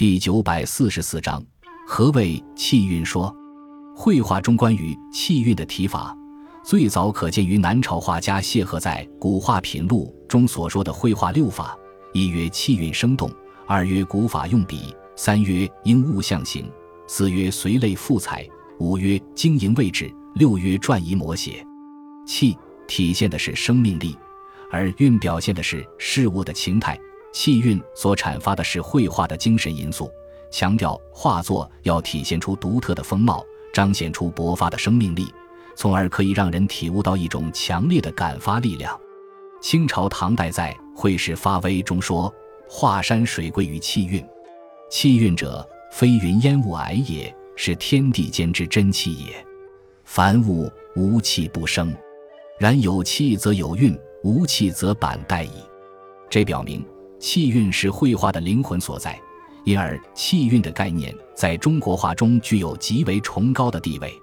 第九百四十四章，何谓气韵说？绘画中关于气韵的提法，最早可见于南朝画家谢赫在《古画品录》中所说的绘画六法：一曰气韵生动，二曰古法用笔，三曰应物象形，四曰随类赋彩，五曰经营位置，六曰转移摹写。气体现的是生命力。而韵表现的是事物的情态，气韵所阐发的是绘画的精神因素，强调画作要体现出独特的风貌，彰显出勃发的生命力，从而可以让人体悟到一种强烈的感发力量。清朝唐代在《会试发微》中说：“画山水归于气韵，气韵者，非云烟雾霭也，是天地间之真气也。凡物无气不生，然有气则有韵。”无气则板带矣。这表明气韵是绘画的灵魂所在，因而气韵的概念在中国画中具有极为崇高的地位。